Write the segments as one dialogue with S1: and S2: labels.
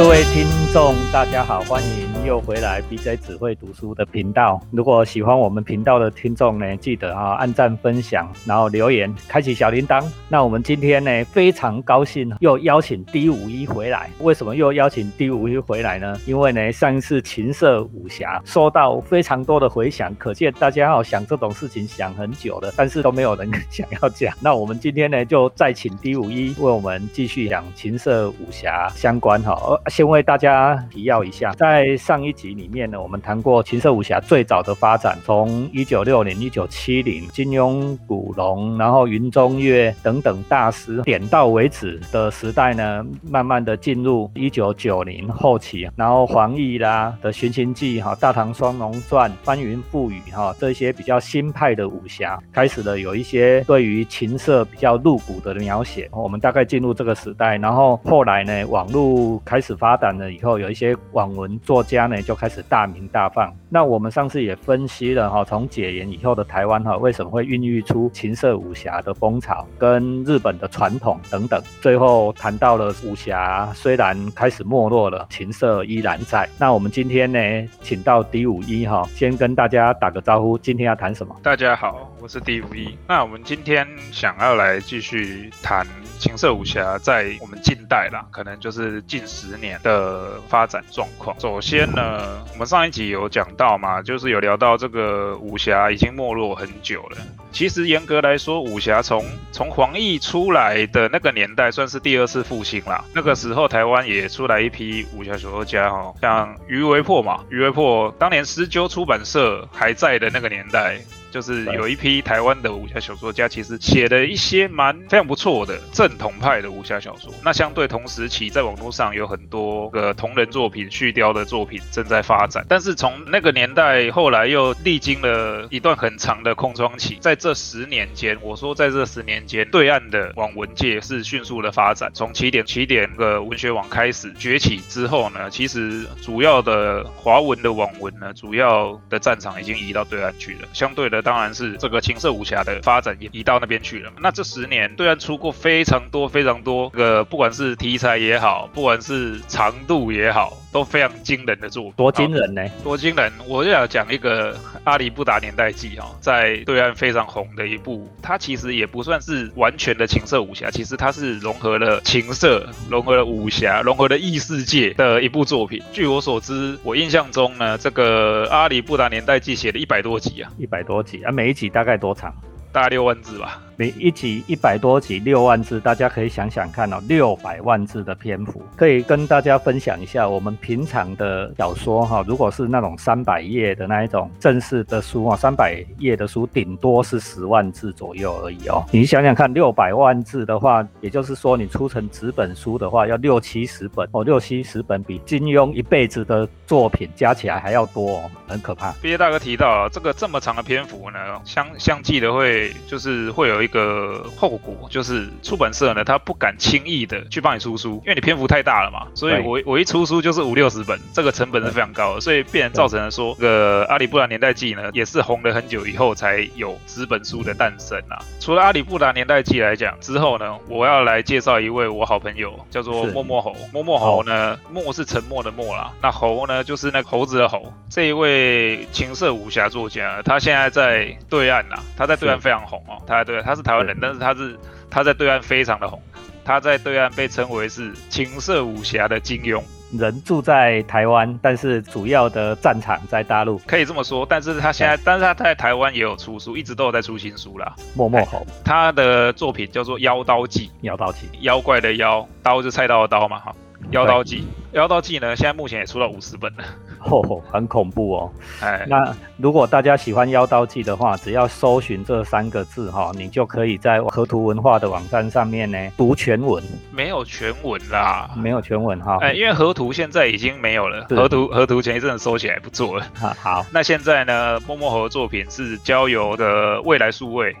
S1: 各位听众，大家好，欢迎又回来 BJ 只会读书的频道。如果喜欢我们频道的听众呢，记得啊按赞、分享，然后留言，开启小铃铛。那我们今天呢，非常高兴又邀请 D 五一回来。为什么又邀请 D 五一回来呢？因为呢，上一次情色武侠收到非常多的回响，可见大家要想这种事情想很久了，但是都没有人 想要讲。那我们今天呢，就再请 D 五一为我们继续讲情色武侠相关哈。先为大家提要一下，在上一集里面呢，我们谈过情色武侠最早的发展，从一九六零、一九七零，金庸、古龙，然后云中岳等等大师点到为止的时代呢，慢慢的进入一九九零后期，然后黄易啦的《寻秦记》哈，《大唐双龙传》、翻云覆雨哈，这些比较新派的武侠开始了有一些对于情色比较露骨的描写，我们大概进入这个时代，然后后来呢，网络开始。发展了以后，有一些网文作家呢就开始大名大放。那我们上次也分析了哈，从解严以后的台湾哈，为什么会孕育出情色武侠的风潮，跟日本的传统等等。最后谈到了武侠虽然开始没落了，情色依然在。那我们今天呢，请到 D 五一哈，先跟大家打个招呼。今天要谈什么？
S2: 大家好，我是 D 五一。那我们今天想要来继续谈情色武侠在我们近代啦，可能就是近十年。的发展状况。首先呢，我们上一集有讲到嘛，就是有聊到这个武侠已经没落很久了。其实严格来说，武侠从从黄易出来的那个年代，算是第二次复兴啦。那个时候台湾也出来一批武侠小说家哈，像余维破嘛，余维破当年狮鸠出版社还在的那个年代。就是有一批台湾的武侠小说家，其实写了一些蛮非常不错的正统派的武侠小说。那相对同时期，在网络上有很多个同人作品、续雕的作品正在发展。但是从那个年代后来又历经了一段很长的空窗期，在这十年间，我说在这十年间，对岸的网文界是迅速的发展。从起点起点的文学网开始崛起之后呢，其实主要的华文的网文呢，主要的战场已经移到对岸去了，相对的。当然是这个情色武侠的发展也移到那边去了。那这十年，虽然出过非常多非常多个，不管是题材也好，不管是长度也好，都非常惊人的作品。
S1: 多惊人呢？
S2: 多惊人！我就要讲一个《阿里不达年代记》哈，在对岸非常红的一部，它其实也不算是完全的情色武侠，其实它是融合了情色、融合了武侠、融合了异世界的一部作品。据我所知，我印象中呢，这个《阿里不达年代记》写了一百多集啊，
S1: 一百多集。啊，每一集大概多长？
S2: 大概六万字吧。
S1: 每一集一百多集，六万字，大家可以想想看哦，六百万字的篇幅，可以跟大家分享一下我们平常的小说哈。如果是那种三百页的那一种正式的书啊，三百页的书顶多是十万字左右而已哦。你想想看，六百万字的话，也就是说你出成纸本书的话，要六七十本哦，六七十本比金庸一辈子的作品加起来还要多哦，很可怕。
S2: 毕业大哥提到这个这么长的篇幅呢，相相继的会就是会有一。个后果就是出版社呢，他不敢轻易的去帮你出书，因为你篇幅太大了嘛。所以我我一出书就是五六十本，这个成本是非常高的，所以必然造成了说，这个《阿里布达年代记》呢，也是红了很久以后才有纸本书的诞生啊。除了《阿里布达年代记》来讲之后呢，我要来介绍一位我好朋友，叫做默默猴。默默猴呢，默是沉默的默啦，那猴呢就是那猴子的猴。这一位情色武侠作家，他现在在对岸呐，他在对岸非常红哦，他在对岸他是。台湾人，但是他是他在对岸非常的红，他在对岸被称为是情色武侠的金庸。
S1: 人住在台湾，但是主要的战场在大陆，
S2: 可以这么说。但是他现在，但是他在台湾也有出书，一直都有在出新书啦。
S1: 默默红，
S2: 他的作品叫做《妖刀记》，
S1: 妖刀记，
S2: 妖怪的妖，刀是菜刀的刀嘛，哈。妖刀记，妖刀记呢，现在目前也出到五十本了，
S1: 哦，很恐怖哦。哎，那如果大家喜欢妖刀记的话，只要搜寻这三个字哈，你就可以在河图文化的网站上面呢读全文。
S2: 没有全文啦，
S1: 没有全文哈。
S2: 哎，因为河图现在已经没有了，河图河图前一阵子收起来不做了。
S1: 好，
S2: 那现在呢，默默河的作品是交由的未来数位。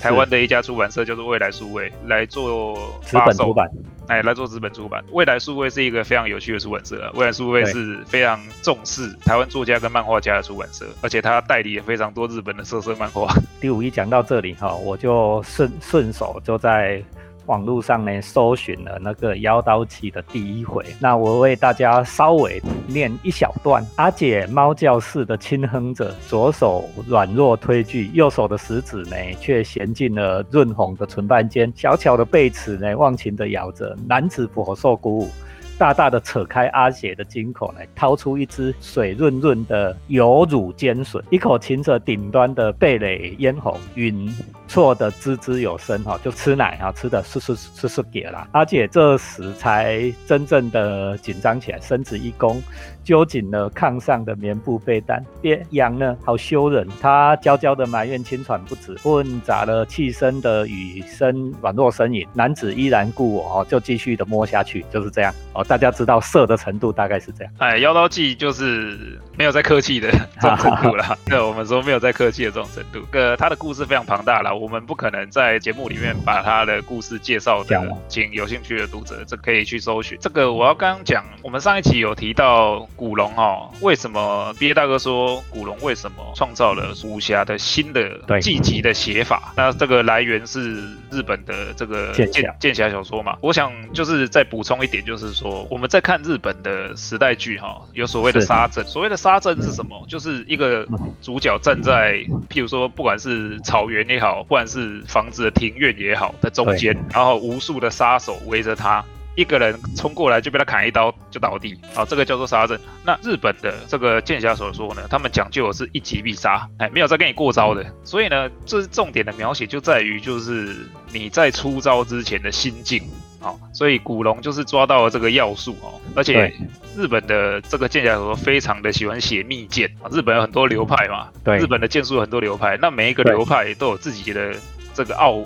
S2: 台湾的一家出版社就是未来数位来做
S1: 纸本出版，
S2: 哎，来做日本出版。未来数位是一个非常有趣的出版社，未来数位是非常重视台湾作家跟漫画家的出版社，而且他代理也非常多日本的色色漫画。
S1: 第五一讲到这里哈，我就顺顺手就在。网络上呢搜寻了那个妖刀记的第一回。那我为大家稍微念一小段：阿姐猫叫似的轻哼着，左手软弱推拒，右手的食指呢却衔进了润红的唇瓣间，小巧的贝齿呢忘情的咬着。男子颇受鼓舞。大大的扯开阿姐的金口来，掏出一只水润润的有乳尖笋，一口噙着顶端的贝蕾嫣红，匀错的滋滋有声哈，就吃奶哈，吃的是是是是给了。阿姐这时才真正的紧张起来，身子一弓。揪紧了炕上的棉布被单，别痒呢，好羞人。他娇娇的埋怨，轻喘不止，混杂了气声的雨声，软弱呻吟。男子依然故我哦，就继续的摸下去，就是这样哦。大家知道色的程度大概是这样。
S2: 哎，妖刀记就是没有在客气的这种程度了。对，我们说没有在客气的这种程度。呃，他的故事非常庞大了，我们不可能在节目里面把他的故事介绍讲完。请有兴趣的读者，这可以去搜寻。这个我要刚刚讲，我们上一期有提到。古龙哦，为什么毕业大哥说古龙为什么创造了武侠的新的季集的写法？那这个来源是日本的这个剑剑侠小说嘛？我想就是再补充一点，就是说我们在看日本的时代剧哈，有所谓的沙阵。所谓的沙阵是什么？就是一个主角站在，譬如说不管是草原也好，不管是房子的庭院也好，在中间，然后无数的杀手围着他。一个人冲过来就被他砍一刀就倒地，啊，这个叫做杀阵。那日本的这个剑侠所说呢，他们讲究的是一击必杀，哎，没有再跟你过招的。所以呢，这是重点的描写就在于就是你在出招之前的心境，好，所以古龙就是抓到了这个要素哦。而且日本的这个剑侠小说非常的喜欢写密剑啊，日本有很多流派嘛，
S1: 对，
S2: 日本的剑术有很多流派，那每一个流派都有自己的这个奥。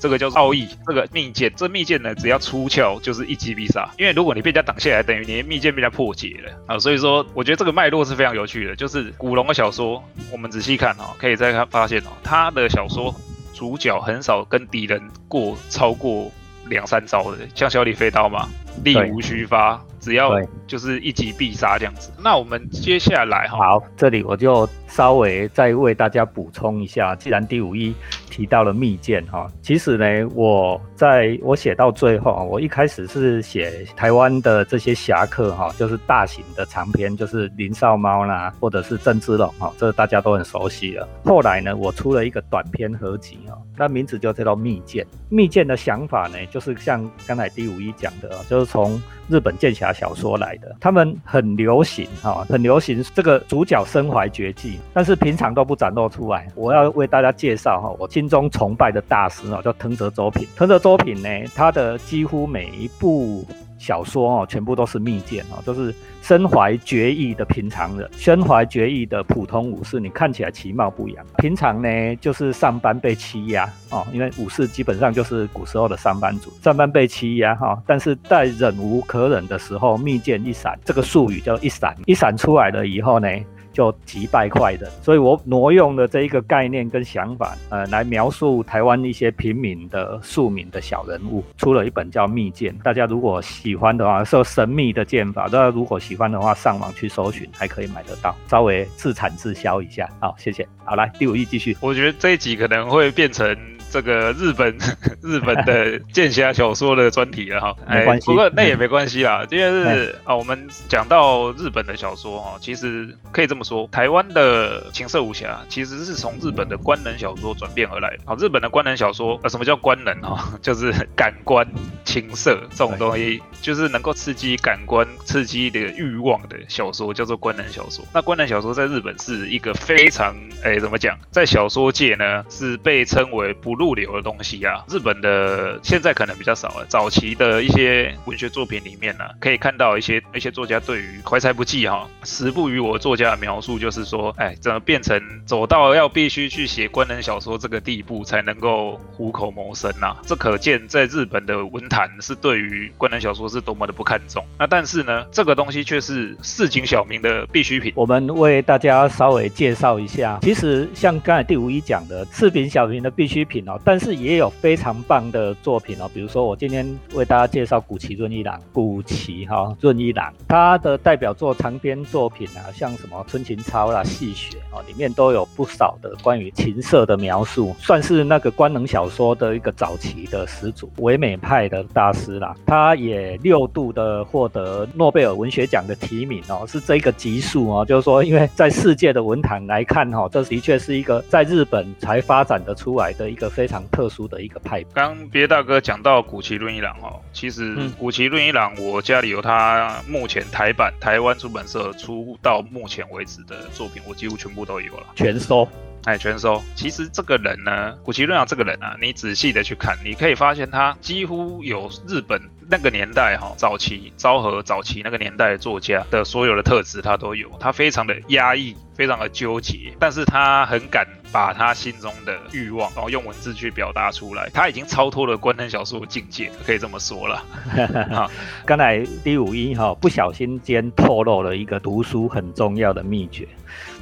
S2: 这个叫做奥义，这个密剑，这密剑呢，只要出鞘就是一击必杀。因为如果你被人家挡下来，等于你的密剑被人家破解了啊。所以说，我觉得这个脉络是非常有趣的。就是古龙的小说，我们仔细看哦，可以再看发现哦，他的小说主角很少跟敌人过超过两三招的，像小李飞刀嘛，力无虚发，只要就是一击必杀这样子。那我们接下来哈，
S1: 好，这里我就稍微再为大家补充一下，既然第五一。提到了密剑哈，其实呢，我在我写到最后，我一开始是写台湾的这些侠客哈，就是大型的长篇，就是林少猫啦，或者是郑芝龙哈，这大家都很熟悉了。后来呢，我出了一个短篇合集哈，那名字就叫做密剑。密剑的想法呢，就是像刚才第五一讲的，就是从日本剑侠小说来的，他们很流行哈，很流行这个主角身怀绝技，但是平常都不展露出来。我要为大家介绍哈，我心中崇拜的大师哦，叫藤泽周平。藤泽周平呢，他的几乎每一部小说哦，全部都是密剑哦，都是身怀绝艺的平常人，身怀绝艺的普通武士。你看起来其貌不扬，平常呢就是上班被欺压哦，因为武士基本上就是古时候的上班族，上班被欺压哈。但是在忍无可忍的时候，密剑一闪，这个术语叫一闪，一闪出来了以后呢。就几百块的，所以我挪用了这一个概念跟想法，呃，来描述台湾一些平民的庶民的小人物，出了一本叫《秘剑》，大家如果喜欢的话，说神秘的剑法，大家如果喜欢的话，上网去搜寻，还可以买得到，稍微自产自销一下。好，谢谢。好，来第五页继续。
S2: 我觉得这一集可能会变成。这个日本 日本的剑侠小说的专题了哈，
S1: 没关系，
S2: 不过那也没关系啦，因为是啊，我们讲到日本的小说哈，其实可以这么说，台湾的情色武侠其实是从日本的官能小说转变而来的。好，日本的官能小说，呃，什么叫官能哈？就是感官情色这种东西，就是能够刺激感官、刺激的欲望的小说，叫做官能小说。那官能小说在日本是一个非常，哎，怎么讲，在小说界呢是被称为不入。流的东西啊，日本的现在可能比较少了。早期的一些文学作品里面呢，可以看到一些一些作家对于怀才不济哈，时不与我作家的描述，就是说，哎，怎么变成走到要必须去写官能小说这个地步才能够糊口谋生呐？这可见在日本的文坛是对于官能小说是多么的不看重。那但是呢，这个东西却是市井小民的必需品。
S1: 我们为大家稍微介绍一下，其实像刚才第五一讲的市井小民的必需品哦，但是也有非常棒的作品哦。比如说我今天为大家介绍古奇润一郎，古奇哈润一郎，他的代表作长篇作品啊，像什么《春琴操》啦、《戏雪》哦，里面都有不少的关于情色的描述，算是那个官能小说的一个早期的始祖，唯美派的大师啦。他也六度的获得诺贝尔文学奖的提名哦，是这个级数哦，就是说，因为在世界的文坛来看哈，这的确是一个在日本才发展的出来的一个非常特殊的一个派。
S2: 刚别大哥讲到古奇润一郎哦，其实古奇润一郎，我家里有他目前台版台湾出版社出到目前为止的作品，我几乎全部都有了，
S1: 全收。
S2: 哎，全收。其实这个人呢，古奇润郎这个人啊，你仔细的去看，你可以发现他几乎有日本那个年代哈，早期昭和早期那个年代作家的所有的特质，他都有。他非常的压抑，非常的纠结，但是他很敢把他心中的欲望，然后用文字去表达出来。他已经超脱了官能小说的境界，可以这么说了。
S1: 啊，刚才第五一哈，不小心间透露了一个读书很重要的秘诀。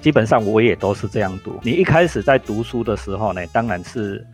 S1: 基本上我也都是这样读。你一开始在读书的时候呢，当然是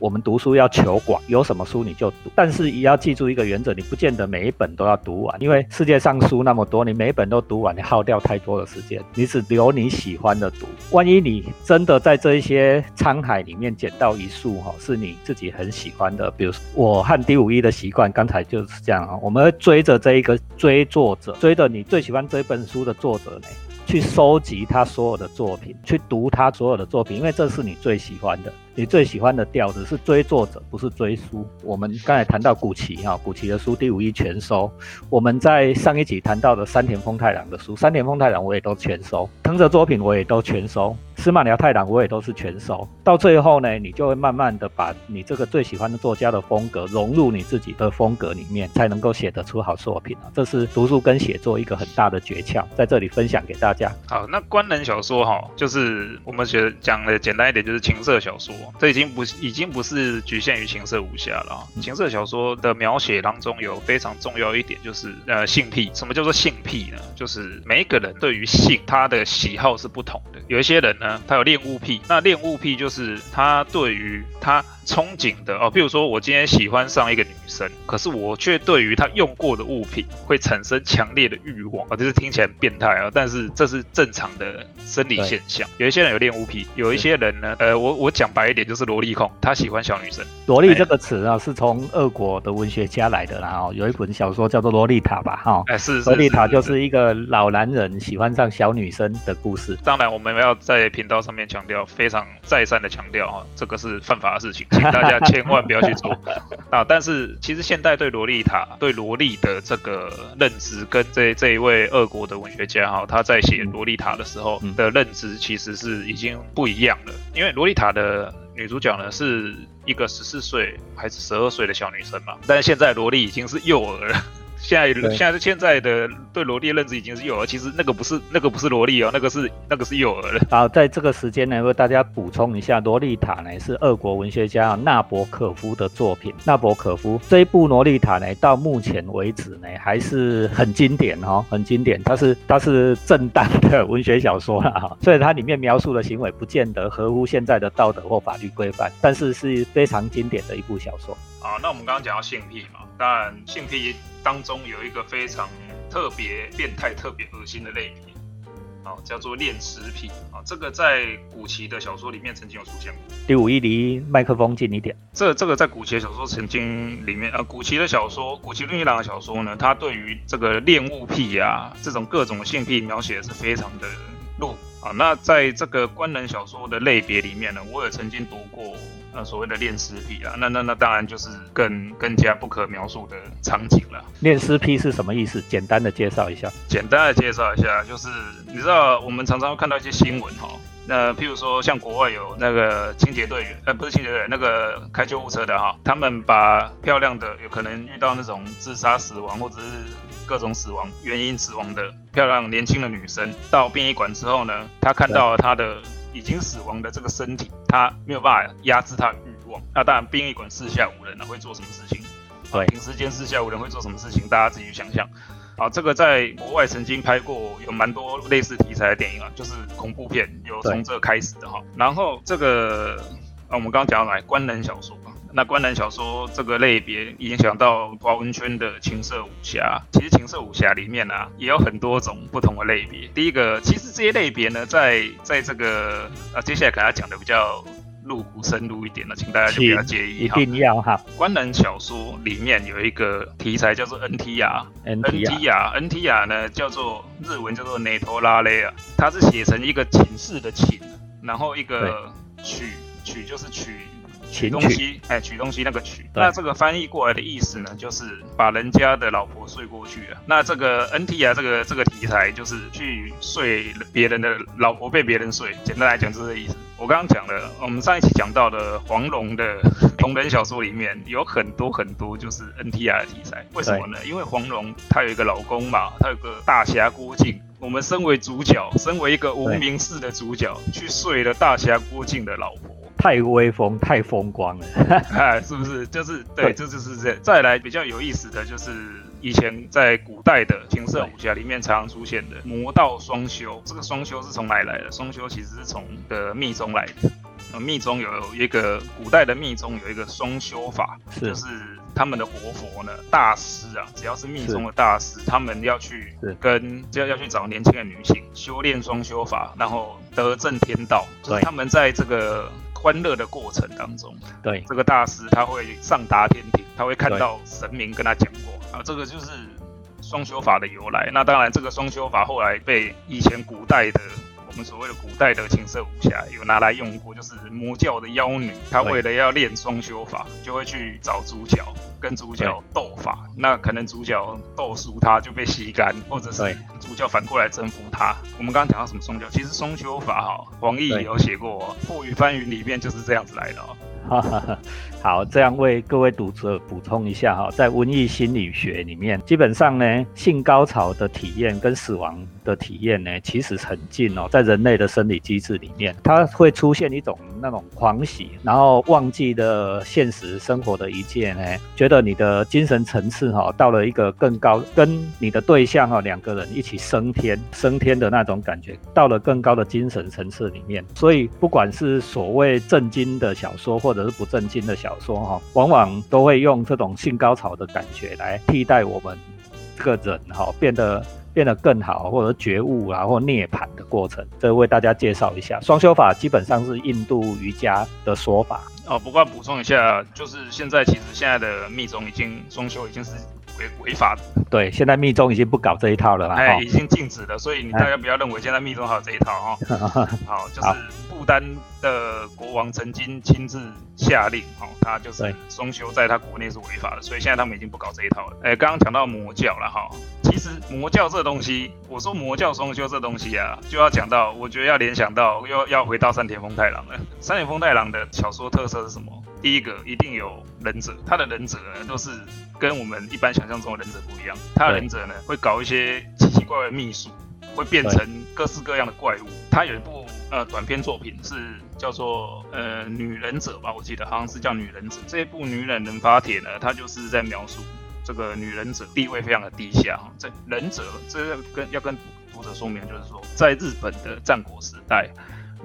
S1: 我们读书要求广，有什么书你就读。但是也要记住一个原则，你不见得每一本都要读完，因为世界上书那么多，你每一本都读完，你耗掉太多的时间。你只留你喜欢的读。万一你真的在这一些沧海里面捡到一束哈，是你自己很喜欢的，比如我和第五一的习惯，刚才就是这样啊，我们会追着这一个追作者，追着你最喜欢这本书的作者呢。去收集他所有的作品，去读他所有的作品，因为这是你最喜欢的。你最喜欢的调子是追作者，不是追书。我们刚才谈到古奇哈，古奇的书第五一全收。我们在上一集谈到的山田丰太郎的书，山田丰太郎我也都全收，藤泽作品我也都全收。司马辽太郎我也都是全收，到最后呢，你就会慢慢的把你这个最喜欢的作家的风格融入你自己的风格里面，才能够写得出好作品啊！这是读书跟写作一个很大的诀窍，在这里分享给大家。
S2: 好，那官能小说哈，就是我们学讲的简单一点，就是情色小说，这已经不已经不是局限于情色武侠了。情色小说的描写当中有非常重要一点，就是呃性癖。什么叫做性癖呢？就是每一个人对于性他的喜好是不同的，有一些人呢。他有恋物癖，那恋物癖就是他对于他憧憬的哦，比如说我今天喜欢上一个女生，可是我却对于她用过的物品会产生强烈的欲望啊，就是听起来很变态啊，但是这是正常的生理现象。有一些人有恋物癖，有一些人呢，呃，我我讲白一点就是萝莉控，他喜欢小女生。
S1: 萝莉这个词啊，是从俄国的文学家来的啦，哦，有一本小说叫做《洛丽塔》吧，哈，
S2: 哎是，
S1: 洛丽塔就是一个老男人喜欢上小女生的故事。
S2: 当然，我们要在频道上面强调，非常再三的强调啊，这个是犯法的事情。请大家千万不要去做啊！但是其实现代对洛丽塔、对萝莉的这个认知，跟这这一位俄国的文学家哈，他在写洛丽塔的时候的认知，其实是已经不一样了。因为洛丽塔的女主角呢，是一个十四岁还是十二岁的小女生嘛，但是现在萝莉已经是幼儿了。现在现在现在的对萝莉认知已经是幼儿，其实那个不是那个不是萝莉哦，那个是那个是幼儿了。
S1: 好，在这个时间呢，为大家补充一下，《洛丽塔》呢是俄国文学家纳博可夫的作品。纳博可夫这一部《洛丽塔》呢，到目前为止呢还是很经典哦，很经典。它是它是正当的文学小说了哈，所以它里面描述的行为不见得合乎现在的道德或法律规范，但是是非常经典的一部小说。
S2: 好，那我们刚刚讲到性癖嘛，当然性癖当中有一个非常特别变态、特别恶心的类别，好，叫做恋尸癖啊。这个在古奇的小说里面曾经有出现过。
S1: 第五一离麦克风近一点。
S2: 这这个在古奇的小说曾经里面，呃，古奇的小说，古奇润一郎的小说呢，他对于这个恋物癖啊，这种各种性癖描写的是非常的露啊。那在这个官能小说的类别里面呢，我也曾经读过。那所谓的恋尸癖啊，那那那当然就是更更加不可描述的场景了。
S1: 恋尸癖是什么意思？简单的介绍一下。
S2: 简单的介绍一下，就是你知道我们常常会看到一些新闻哈，那譬如说像国外有那个清洁队员，呃不是清洁队员，那个开救护车的哈，他们把漂亮的有可能遇到那种自杀死亡或者是各种死亡原因死亡的漂亮年轻的女生到殡仪馆之后呢，他看到了她的。已经死亡的这个身体，他没有办法压制他的欲望。那当然，殡仪馆四下无人了，会做什么事情？
S1: 对，
S2: 平时监视下无人会做什么事情，大家自己去想象。啊，这个在国外曾经拍过，有蛮多类似题材的电影啊，就是恐怖片，有从这开始的哈。然后这个啊，我们刚刚讲到来官能小说。那官能小说这个类别影响到华文圈的情色武侠，其实情色武侠里面呢也有很多种不同的类别。第一个，其实这些类别呢，在在这个啊，接下来给大家讲的比较入骨深入一点了，请大家就不要介意
S1: 哈。一定要哈。
S2: 官能小说里面有一个题材叫做 NTR，NTR，NTR 呢叫做日文叫做 Natora 它是写成一个寝室的寝，然后一个曲曲就是取。取东西，哎，取东西那个取，那这个翻译过来的意思呢，就是把人家的老婆睡过去了。那这个 N T 啊，这个这个题材就是去睡别人的老婆被别人睡，简单来讲就是这意思。我刚刚讲的，我们上一期讲到的黄蓉的同人小说里面有很多很多就是 N T R 的题材，为什么呢？因为黄蓉她有一个老公嘛，她有个大侠郭靖。我们身为主角，身为一个无名氏的主角，去睡了大侠郭靖的老婆。
S1: 太威风，太风光了，
S2: 哎，是不是？就是对，这就是这。再来比较有意思的就是以前在古代的情色武侠里面常常出现的魔道双修。这个双修是从哪里来的？双修其实是从的密宗来的。呃，密宗有一个古代的密宗有一个双修法，就是他们的活佛呢，大师啊，只要是密宗的大师，他们要去跟就要要去找年轻的女性修炼双修法，然后得正天道。就是他们在这个。欢乐的过程当中，
S1: 对
S2: 这个大师他会上达天庭，他会看到神明跟他讲过啊，这个就是双修法的由来。那当然，这个双修法后来被以前古代的我们所谓的古代的情色武侠有拿来用过，就是魔教的妖女，她为了要练双修法，就会去找主角。跟主角斗法，那可能主角斗输她就被吸干，或者是主角反过来征服她。我们刚刚讲到什么双修，其实双修法哈，黄奕有写过《破雨翻云》里面就是这样子来的哦。
S1: 好，这样为各位读者补充一下哈，在文艺心理学里面，基本上呢，性高潮的体验跟死亡的体验呢，其实很近哦。在人类的生理机制里面，它会出现一种那种狂喜，然后忘记了现实生活的一切呢，觉得你的精神层次哈，到了一个更高，跟你的对象哈，两个人一起升天，升天的那种感觉，到了更高的精神层次里面。所以，不管是所谓震惊的小说或或者是不正经的小说哈，往往都会用这种性高潮的感觉来替代我们这个人哈，变得变得更好，或者觉悟啊，或涅槃的过程。这为大家介绍一下，双修法基本上是印度瑜伽的说法
S2: 哦。不过补充一下，就是现在其实现在的密宗已经双修已经是违违法的。
S1: 对，现在密宗已经不搞这一套了啦，
S2: 哎，已经禁止了。所以你大家不要认为现在密宗还有这一套哦。好，就是不丹。的国王曾经亲自下令，哦，他就是双修在他国内是违法的，所以现在他们已经不搞这一套了。哎，刚刚讲到魔教了，哈，其实魔教这东西，我说魔教双修这东西啊，就要讲到，我觉得要联想到，又要回到山田丰太郎了。山田丰太郎的小说特色是什么？第一个一定有忍者，他的忍者呢都是跟我们一般想象中的忍者不一样，他的忍者呢会搞一些奇奇怪怪的秘术，会变成各式各样的怪物。他有一部呃短篇作品是。叫做呃女忍者吧，我记得好像是叫女忍者。这一部《女忍人发帖》呢，它就是在描述这个女忍者地位非常的低下。这忍者，这跟要跟读者说明，就是说在日本的战国时代，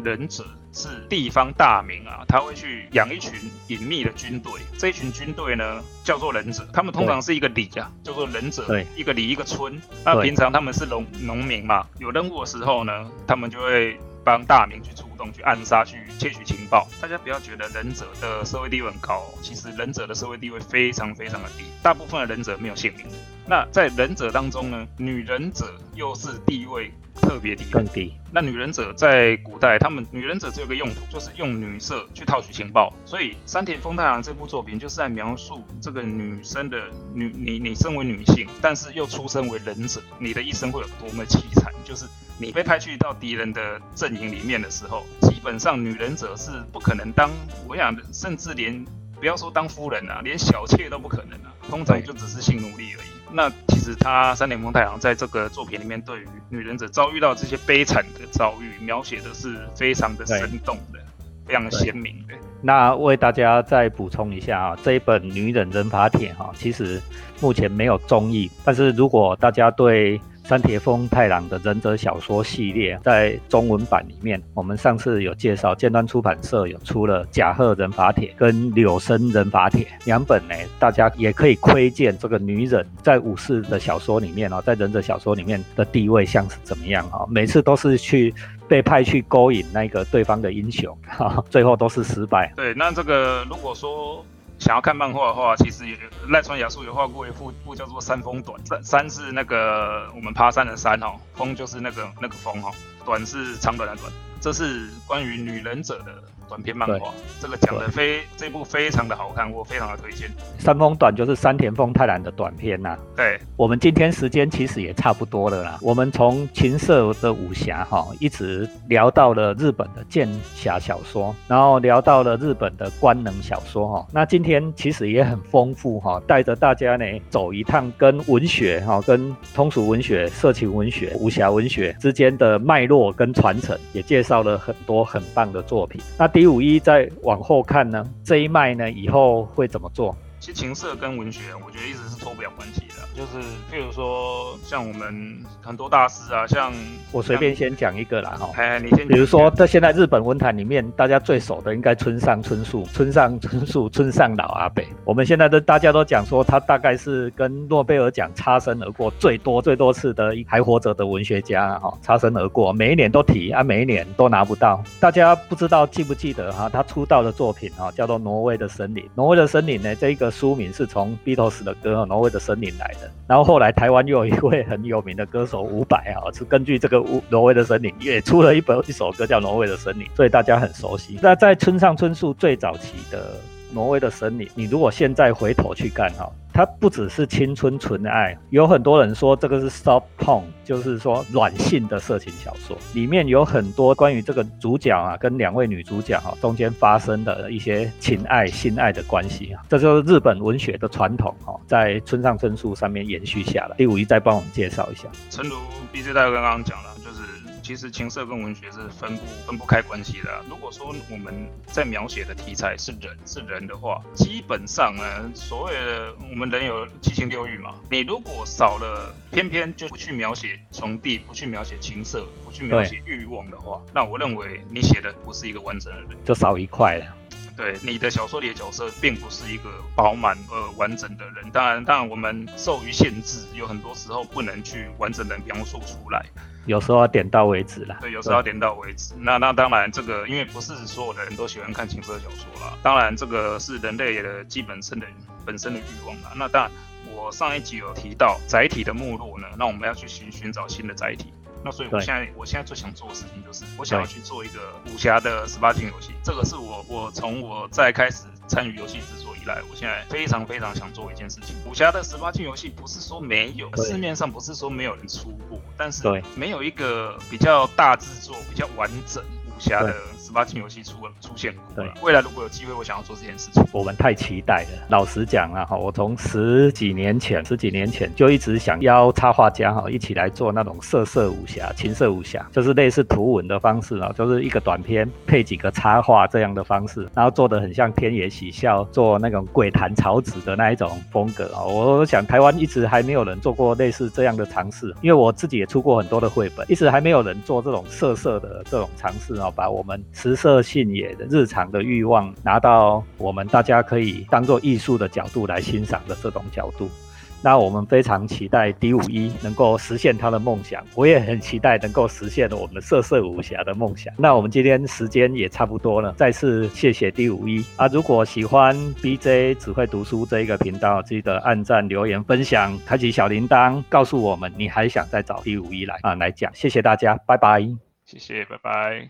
S2: 忍者是地方大名啊，他会去养一群隐秘的军队。这一群军队呢，叫做忍者，他们通常是一个里啊，叫做忍者，一个里一个村。那平常他们是农农民嘛，有任务的时候呢，他们就会。帮大明去出动，去暗杀，去窃取情报。大家不要觉得忍者的社会地位很高，其实忍者的社会地位非常非常的低，大部分的忍者没有姓名。那在忍者当中呢，女忍者又是地位特别低，
S1: 更低。
S2: 那女忍者在古代，他们女忍者只有个用途，就是用女色去套取情报。所以山田丰太郎这部作品就是在描述这个女生的女，你你身为女性，但是又出身为忍者，你的一生会有多么凄惨，就是。你被派去到敌人的阵营里面的时候，基本上女忍者是不可能当，我想甚至连不要说当夫人啊，连小妾都不可能啊，通常就只是性奴隶而已。那其实他三点风太郎在这个作品里面，对于女忍者遭遇到这些悲惨的遭遇，描写的是非常的生动的。非常鲜明的。
S1: 那为大家再补充一下啊，这一本《女忍人法帖》哈，其实目前没有中译，但是如果大家对山田丰太郎的忍者小说系列在中文版里面，我们上次有介绍，尖端出版社有出了《甲贺忍法帖》跟《柳生忍法帖》两本呢，大家也可以窥见这个女人在武士的小说里面哦，在忍者小说里面的地位像是怎么样哈，每次都是去被派去勾引那个对方的英雄，最后都是失败。
S2: 对，那这个如果说。想要看漫画的话，其实也赖川雅树有画过一幅幅叫做《山峰短》，山山是那个我们爬山的山哦，峰就是那个那个峰哈，短是长短的短，这是关于女忍者的。短篇漫画，这个讲的非这部非常的好看，我非常的推荐。
S1: 山峰短就是山田丰太郎的短篇呐。
S2: 对，
S1: 我们今天时间其实也差不多了啦。我们从琴瑟的武侠哈，一直聊到了日本的剑侠小说，然后聊到了日本的官能小说哈。那今天其实也很丰富哈，带着大家呢走一趟跟文学哈、跟通俗文学、色情文学、武侠文学之间的脉络跟传承，也介绍了很多很棒的作品。那第五一再往后看呢，这一脉呢以后会怎么做？
S2: 其实情色跟文学，我觉得一直是脱不了关系。就是譬如说，像我们很多大师啊，像
S1: 我随便先讲一个啦哈。
S2: 哎，你先。
S1: 比如说，在现在日本文坛里面，大家最熟的应该村上春树，村上春树，村上老阿北。我们现在都大家都讲说，他大概是跟诺贝尔奖擦身而过最多最多次的还活着的文学家哈，擦身而过，每一年都提啊，每一年都拿不到。大家不知道记不记得哈？他出道的作品哈，叫做《挪威的森林》。挪威的森林呢，这一个书名是从 Beatles 的歌《挪威的森林》来的。然后后来台湾又有一位很有名的歌手伍佰啊，是 根据这个《挪威的森林》也出了一本一首歌叫《挪威的森林》，所以大家很熟悉。那在村上春树最早期的《挪威的森林》，你如果现在回头去看哈。它不只是青春纯爱，有很多人说这个是 soft porn，就是说软性的色情小说，里面有很多关于这个主角啊跟两位女主角哈中间发生的一些情爱、性爱的关系啊，这就是日本文学的传统哈，在村上春树上面延续下来。第五一再帮我们介绍一下，
S2: 陈如 B J 大哥刚刚讲了。其实情色跟文学是分不分不开关系的。如果说我们在描写的题材是人是人的话，基本上呢，所谓的我们人有七情六欲嘛。你如果少了，偏偏就不去描写从地，不去描写情色，不去描写欲望的话，那我认为你写的不是一个完整的人，
S1: 就少一块了。
S2: 对你的小说里的角色，并不是一个饱满而完整的人。当然，当然我们受于限制，有很多时候不能去完整的描述出来。
S1: 有时候要点到为止啦。
S2: 对，有时候要点到为止。那那当然，这个因为不是所有的人都喜欢看情色小说啦。当然，这个是人类的基本生的本身的欲望啦。那当然，我上一集有提到载体的目录呢，那我们要去寻寻找新的载体。那所以，我现在我现在最想做的事情就是，我想要去做一个武侠的十八禁游戏。这个是我我从我在开始参与游戏制作以来，我现在非常非常想做一件事情。武侠的十八禁游戏不是说没有，市面上不是说没有人出过，但是没有一个比较大制作、比较完整武侠的。十八禁游戏出出现过，对，未来如果有机会，我想要做这件事情。
S1: 我们太期待了。老实讲啊，哈，我从十几年前，十几年前就一直想邀插画家哈一起来做那种色色武侠、情色武侠，就是类似图文的方式啊，就是一个短片配几个插画这样的方式，然后做的很像天野喜孝做那种鬼谈草纸的那一种风格啊。我想台湾一直还没有人做过类似这样的尝试，因为我自己也出过很多的绘本，一直还没有人做这种色色的这种尝试啊，把我们。食色性也的日常的欲望，拿到我们大家可以当做艺术的角度来欣赏的这种角度，那我们非常期待 D 五一能够实现他的梦想，我也很期待能够实现我们的色色武侠的梦想。那我们今天时间也差不多了，再次谢谢 D 五一啊！如果喜欢 BJ 只会读书这一个频道，记得按赞、留言、分享、开启小铃铛，告诉我们你还想再找 D 五一来啊来讲。谢谢大家，拜拜。
S2: 谢谢，拜拜。